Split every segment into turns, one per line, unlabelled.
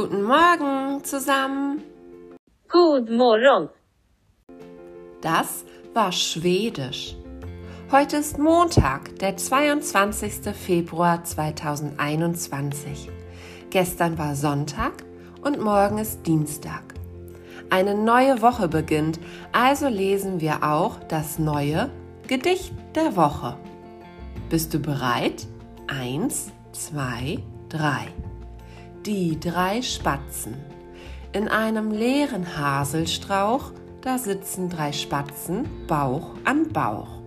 Guten Morgen zusammen.
God morgon.
Das war Schwedisch. Heute ist Montag, der 22. Februar 2021. Gestern war Sonntag und morgen ist Dienstag. Eine neue Woche beginnt, also lesen wir auch das neue Gedicht der Woche. Bist du bereit? Eins, zwei, drei. Die drei Spatzen. In einem leeren Haselstrauch, da sitzen drei Spatzen Bauch an Bauch.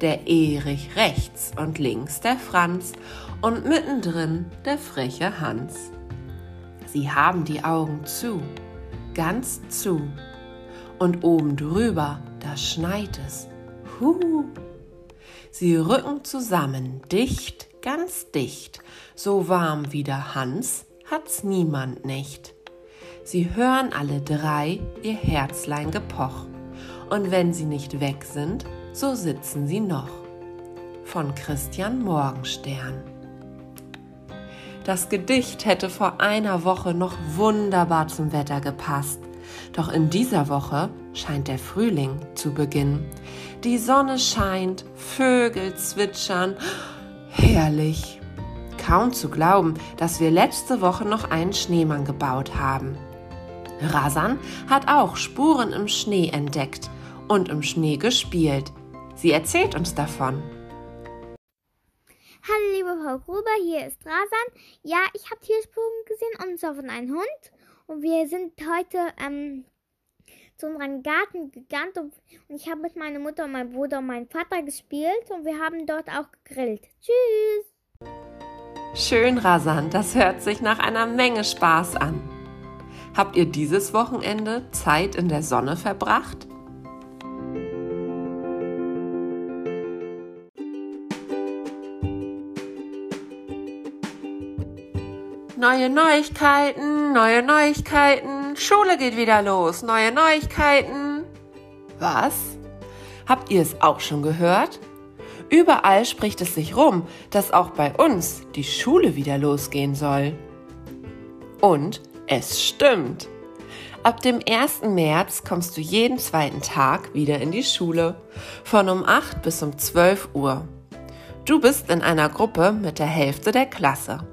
Der Erich rechts und links der Franz und mittendrin der freche Hans. Sie haben die Augen zu, ganz zu. Und oben drüber, da schneit es. Huh. Sie rücken zusammen, dicht, ganz dicht, so warm wie der Hans hat's niemand nicht. Sie hören alle drei ihr Herzlein gepoch, und wenn sie nicht weg sind, so sitzen sie noch. Von Christian Morgenstern. Das Gedicht hätte vor einer Woche noch wunderbar zum Wetter gepasst. Doch in dieser Woche scheint der Frühling zu beginnen. Die Sonne scheint, Vögel zwitschern. Herrlich kaum zu glauben, dass wir letzte Woche noch einen Schneemann gebaut haben. Rasan hat auch Spuren im Schnee entdeckt und im Schnee gespielt. Sie erzählt uns davon.
Hallo liebe Frau Gruber, hier ist Rasan. Ja, ich habe Tierspuren gesehen und zwar von einem Hund. Und wir sind heute ähm, zu unserem Garten gegangen und, und ich habe mit meiner Mutter und meinem Bruder und meinem Vater gespielt und wir haben dort auch gegrillt. Tschüss!
Schön rasant, das hört sich nach einer Menge Spaß an. Habt ihr dieses Wochenende Zeit in der Sonne verbracht? Neue Neuigkeiten, neue Neuigkeiten, Schule geht wieder los, neue Neuigkeiten. Was? Habt ihr es auch schon gehört? Überall spricht es sich rum, dass auch bei uns die Schule wieder losgehen soll. Und es stimmt. Ab dem 1. März kommst du jeden zweiten Tag wieder in die Schule, von um 8 bis um 12 Uhr. Du bist in einer Gruppe mit der Hälfte der Klasse.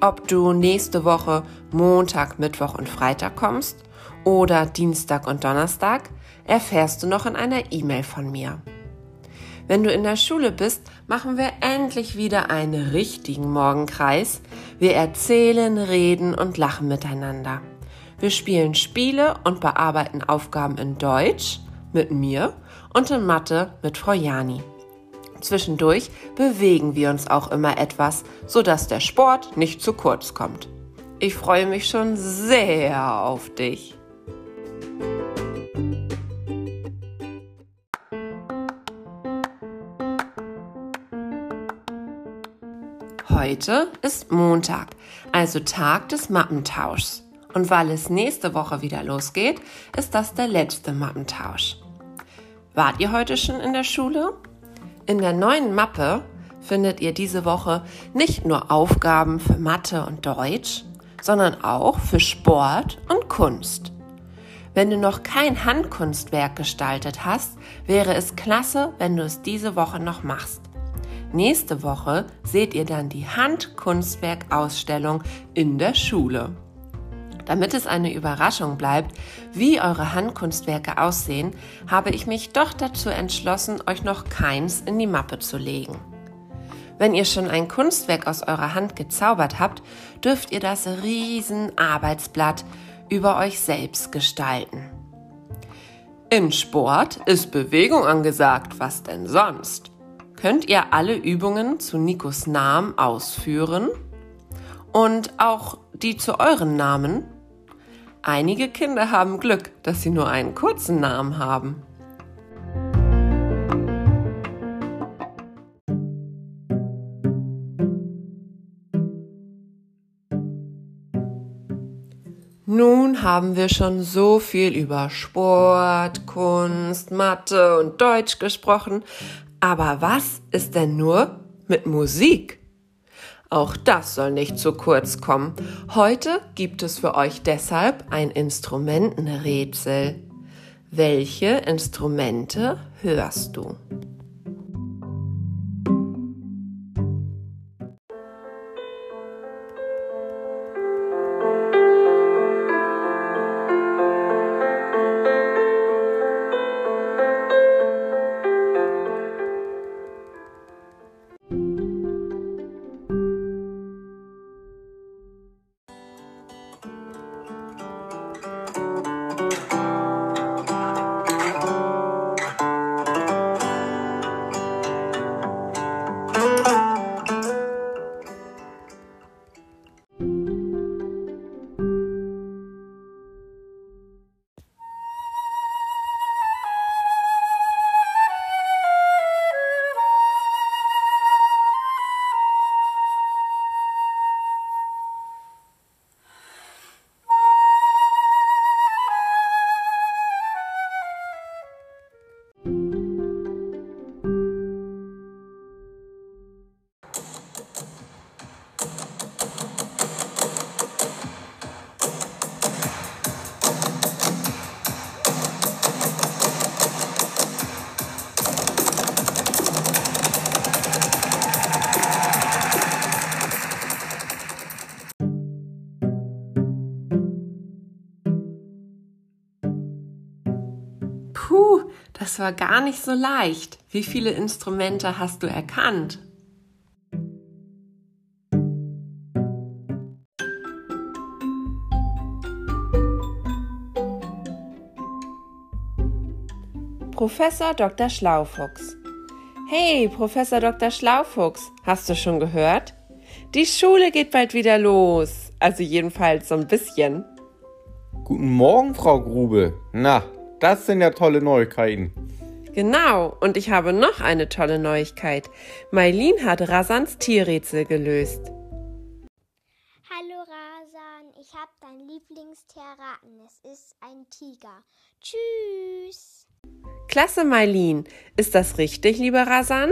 Ob du nächste Woche Montag, Mittwoch und Freitag kommst oder Dienstag und Donnerstag, erfährst du noch in einer E-Mail von mir. Wenn du in der Schule bist, machen wir endlich wieder einen richtigen Morgenkreis. Wir erzählen, reden und lachen miteinander. Wir spielen Spiele und bearbeiten Aufgaben in Deutsch mit mir und in Mathe mit Frau Jani. Zwischendurch bewegen wir uns auch immer etwas, sodass der Sport nicht zu kurz kommt. Ich freue mich schon sehr auf dich. Heute ist Montag, also Tag des Mappentauschs. Und weil es nächste Woche wieder losgeht, ist das der letzte Mappentausch. Wart ihr heute schon in der Schule? In der neuen Mappe findet ihr diese Woche nicht nur Aufgaben für Mathe und Deutsch, sondern auch für Sport und Kunst. Wenn du noch kein Handkunstwerk gestaltet hast, wäre es klasse, wenn du es diese Woche noch machst. Nächste Woche seht ihr dann die Handkunstwerkausstellung in der Schule. Damit es eine Überraschung bleibt, wie eure Handkunstwerke aussehen, habe ich mich doch dazu entschlossen, euch noch keins in die Mappe zu legen. Wenn ihr schon ein Kunstwerk aus eurer Hand gezaubert habt, dürft ihr das Riesenarbeitsblatt über euch selbst gestalten. In Sport ist Bewegung angesagt, was denn sonst? Könnt ihr alle Übungen zu Nikos Namen ausführen? Und auch die zu euren Namen? Einige Kinder haben Glück, dass sie nur einen kurzen Namen haben. Nun haben wir schon so viel über Sport, Kunst, Mathe und Deutsch gesprochen, aber was ist denn nur mit Musik? Auch das soll nicht zu kurz kommen. Heute gibt es für euch deshalb ein Instrumentenrätsel. Welche Instrumente hörst du? Puh, das war gar nicht so leicht. Wie viele Instrumente hast du erkannt? Professor Dr. Schlaufuchs. Hey, Professor Dr. Schlaufuchs, hast du schon gehört? Die Schule geht bald wieder los. Also jedenfalls so ein bisschen.
Guten Morgen, Frau Grube. Na, das sind ja tolle Neuigkeiten.
Genau, und ich habe noch eine tolle Neuigkeit. Mailin hat Rasans Tierrätsel gelöst.
Hallo Rasan, ich habe dein Lieblingstier erraten. Es ist ein Tiger. Tschüss.
Klasse, Mailin. Ist das richtig, lieber Rasan?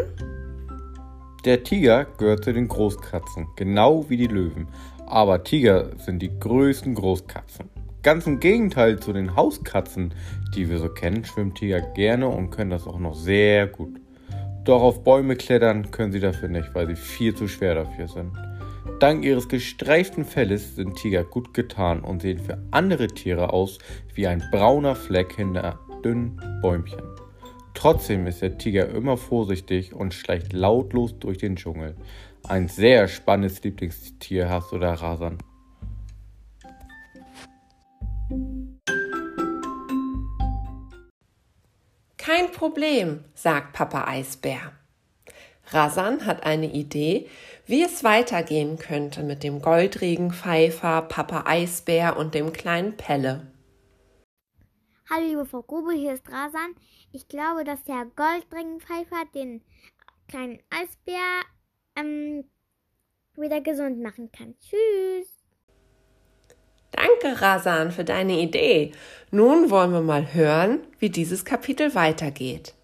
Der Tiger gehört zu den Großkatzen, genau wie die Löwen. Aber Tiger sind die größten Großkatzen. Ganz im Gegenteil zu den Hauskatzen, die wir so kennen, schwimmen Tiger gerne und können das auch noch sehr gut. Doch auf Bäume klettern können sie dafür nicht, weil sie viel zu schwer dafür sind. Dank ihres gestreiften Felles sind Tiger gut getan und sehen für andere Tiere aus wie ein brauner Fleck hinter dünnen Bäumchen. Trotzdem ist der Tiger immer vorsichtig und schleicht lautlos durch den Dschungel. Ein sehr spannendes Lieblingstier hast du da, Rasan.
Kein Problem, sagt Papa Eisbär. Rasan hat eine Idee, wie es weitergehen könnte mit dem Goldregenpfeifer, Papa Eisbär und dem kleinen Pelle.
Hallo liebe Frau Grube, hier ist Rasan. Ich glaube, dass der Goldregenpfeifer den kleinen Eisbär ähm, wieder gesund machen kann. Tschüss.
Danke, Rasan, für deine Idee. Nun wollen wir mal hören, wie dieses Kapitel weitergeht.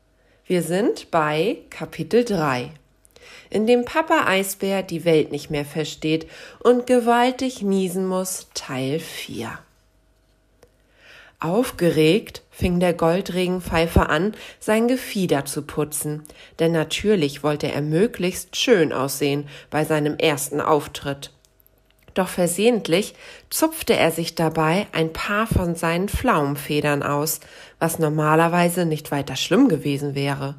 Wir sind bei Kapitel 3, in dem Papa Eisbär die Welt nicht mehr versteht und gewaltig niesen muss, Teil 4. Aufgeregt fing der Goldregenpfeifer an, sein Gefieder zu putzen, denn natürlich wollte er möglichst schön aussehen bei seinem ersten Auftritt doch versehentlich zupfte er sich dabei ein paar von seinen Pflaumenfedern aus, was normalerweise nicht weiter schlimm gewesen wäre.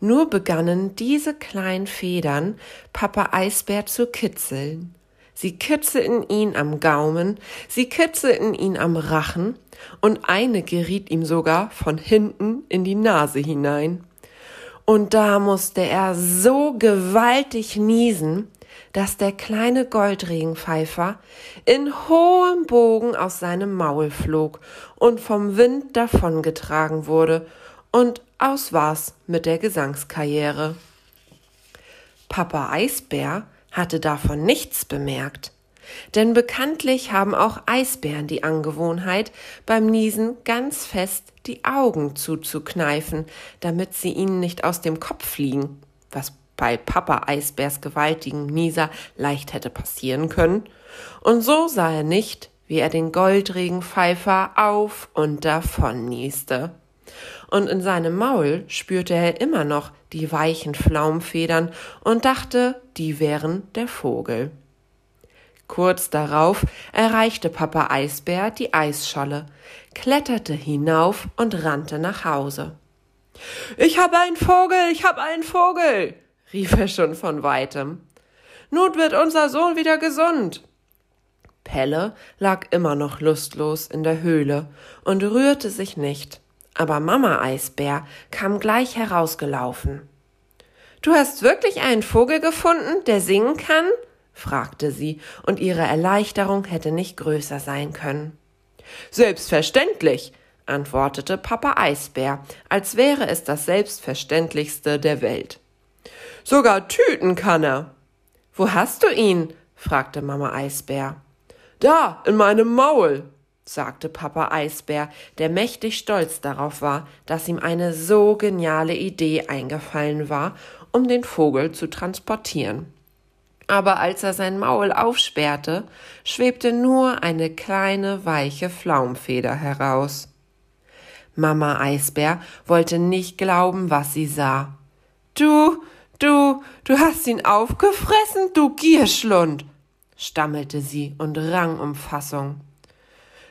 Nur begannen diese kleinen Federn Papa Eisbär zu kitzeln. Sie kitzelten ihn am Gaumen, sie kitzelten ihn am Rachen, und eine geriet ihm sogar von hinten in die Nase hinein. Und da musste er so gewaltig niesen, dass der kleine Goldregenpfeifer in hohem Bogen aus seinem Maul flog und vom Wind davongetragen wurde, und aus war's mit der Gesangskarriere. Papa Eisbär hatte davon nichts bemerkt. Denn bekanntlich haben auch Eisbären die Angewohnheit, beim Niesen ganz fest die Augen zuzukneifen, damit sie ihnen nicht aus dem Kopf fliegen, was bei Papa Eisbärs gewaltigen Nieser leicht hätte passieren können. Und so sah er nicht, wie er den Goldregenpfeifer auf und davon nieste. Und in seinem Maul spürte er immer noch die weichen Flaumfedern und dachte, die wären der Vogel. Kurz darauf erreichte Papa Eisbär die Eisscholle, kletterte hinauf und rannte nach Hause. Ich habe einen Vogel, ich habe einen Vogel, rief er schon von weitem. Nun wird unser Sohn wieder gesund. Pelle lag immer noch lustlos in der Höhle und rührte sich nicht, aber Mama Eisbär kam gleich herausgelaufen. Du hast wirklich einen Vogel gefunden, der singen kann? fragte sie, und ihre Erleichterung hätte nicht größer sein können. Selbstverständlich, antwortete Papa Eisbär, als wäre es das Selbstverständlichste der Welt. Sogar Tüten kann er. Wo hast du ihn? fragte Mama Eisbär. Da, in meinem Maul, sagte Papa Eisbär, der mächtig stolz darauf war, dass ihm eine so geniale Idee eingefallen war, um den Vogel zu transportieren. Aber als er sein Maul aufsperrte, schwebte nur eine kleine weiche Flaumfeder heraus. Mama Eisbär wollte nicht glauben, was sie sah. Du, du, du hast ihn aufgefressen, du Gierschlund, stammelte sie und rang um Fassung.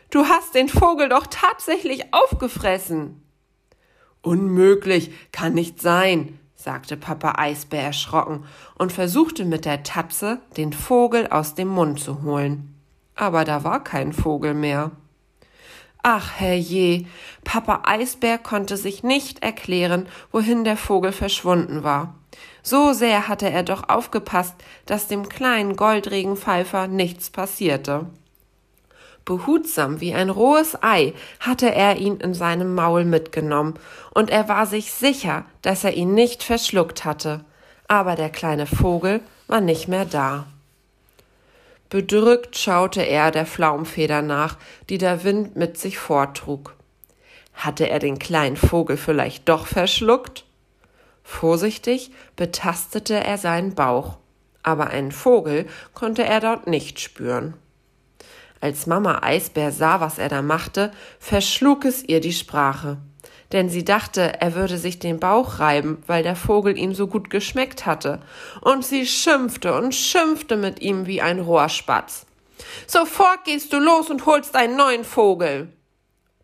Du hast den Vogel doch tatsächlich aufgefressen. Unmöglich, kann nicht sein, sagte Papa Eisbär erschrocken und versuchte mit der Tatze den Vogel aus dem Mund zu holen. Aber da war kein Vogel mehr. Ach, herrje, Papa Eisbär konnte sich nicht erklären, wohin der Vogel verschwunden war. So sehr hatte er doch aufgepasst, dass dem kleinen Goldregenpfeifer nichts passierte. Behutsam wie ein rohes Ei hatte er ihn in seinem Maul mitgenommen, und er war sich sicher, dass er ihn nicht verschluckt hatte. Aber der kleine Vogel war nicht mehr da. Bedrückt schaute er der Flaumfeder nach, die der Wind mit sich forttrug. Hatte er den kleinen Vogel vielleicht doch verschluckt? Vorsichtig betastete er seinen Bauch, aber einen Vogel konnte er dort nicht spüren. Als Mama Eisbär sah, was er da machte, verschlug es ihr die Sprache. Denn sie dachte, er würde sich den Bauch reiben, weil der Vogel ihm so gut geschmeckt hatte. Und sie schimpfte und schimpfte mit ihm wie ein Rohrspatz. Sofort gehst du los und holst einen neuen Vogel.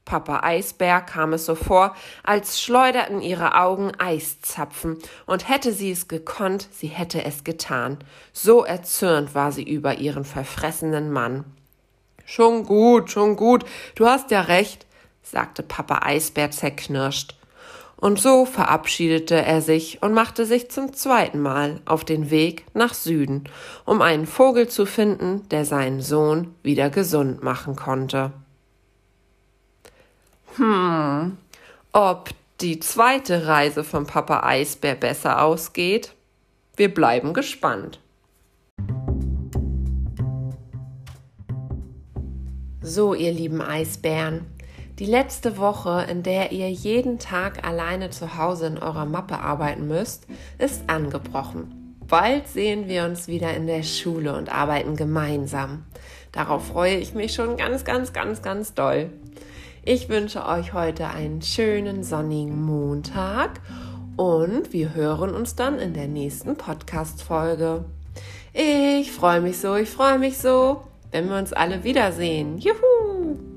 Papa Eisbär kam es so vor, als schleuderten ihre Augen Eiszapfen, und hätte sie es gekonnt, sie hätte es getan. So erzürnt war sie über ihren verfressenen Mann. Schon gut, schon gut, du hast ja recht, sagte Papa Eisbär zerknirscht. Und so verabschiedete er sich und machte sich zum zweiten Mal auf den Weg nach Süden, um einen Vogel zu finden, der seinen Sohn wieder gesund machen konnte. Hm, ob die zweite Reise von Papa Eisbär besser ausgeht? Wir bleiben gespannt. So, ihr lieben Eisbären, die letzte Woche, in der ihr jeden Tag alleine zu Hause in eurer Mappe arbeiten müsst, ist angebrochen. Bald sehen wir uns wieder in der Schule und arbeiten gemeinsam. Darauf freue ich mich schon ganz, ganz, ganz, ganz doll. Ich wünsche euch heute einen schönen sonnigen Montag und wir hören uns dann in der nächsten Podcast-Folge. Ich freue mich so, ich freue mich so, wenn wir uns alle wiedersehen. Juhu!